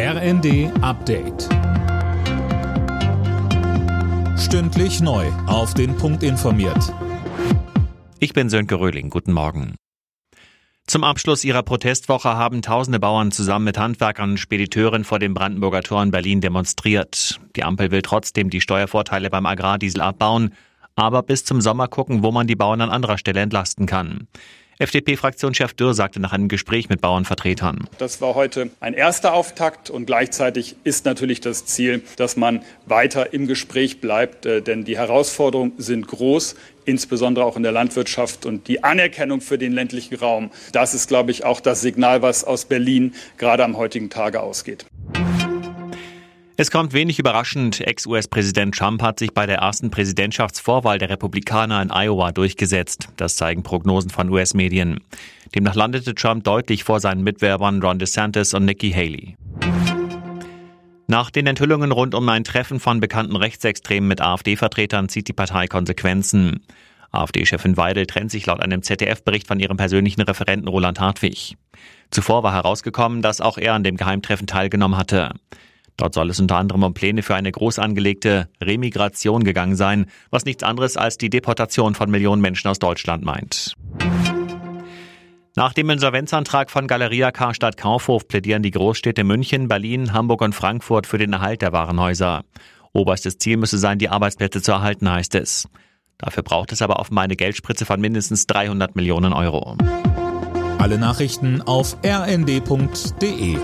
RND Update. Stündlich neu. Auf den Punkt informiert. Ich bin Sönke Röhling. Guten Morgen. Zum Abschluss ihrer Protestwoche haben tausende Bauern zusammen mit Handwerkern und Spediteuren vor dem Brandenburger Tor in Berlin demonstriert. Die Ampel will trotzdem die Steuervorteile beim Agrardiesel abbauen, aber bis zum Sommer gucken, wo man die Bauern an anderer Stelle entlasten kann. FDP-Fraktionschef Dürr sagte nach einem Gespräch mit Bauernvertretern. Das war heute ein erster Auftakt und gleichzeitig ist natürlich das Ziel, dass man weiter im Gespräch bleibt, äh, denn die Herausforderungen sind groß insbesondere auch in der Landwirtschaft und die Anerkennung für den ländlichen Raum. Das ist, glaube ich, auch das Signal, was aus Berlin gerade am heutigen Tage ausgeht. Es kommt wenig überraschend. Ex-US-Präsident Trump hat sich bei der ersten Präsidentschaftsvorwahl der Republikaner in Iowa durchgesetzt. Das zeigen Prognosen von US-Medien. Demnach landete Trump deutlich vor seinen Mitwerbern Ron DeSantis und Nikki Haley. Nach den Enthüllungen rund um ein Treffen von bekannten Rechtsextremen mit AfD-Vertretern zieht die Partei Konsequenzen. AfD-Chefin Weidel trennt sich laut einem ZDF-Bericht von ihrem persönlichen Referenten Roland Hartwig. Zuvor war herausgekommen, dass auch er an dem Geheimtreffen teilgenommen hatte. Dort soll es unter anderem um Pläne für eine groß angelegte Remigration gegangen sein, was nichts anderes als die Deportation von Millionen Menschen aus Deutschland meint. Nach dem Insolvenzantrag von Galeria Karstadt Kaufhof plädieren die Großstädte München, Berlin, Hamburg und Frankfurt für den Erhalt der Warenhäuser. Oberstes Ziel müsse sein, die Arbeitsplätze zu erhalten, heißt es. Dafür braucht es aber offenbar eine Geldspritze von mindestens 300 Millionen Euro. Alle Nachrichten auf rnd.de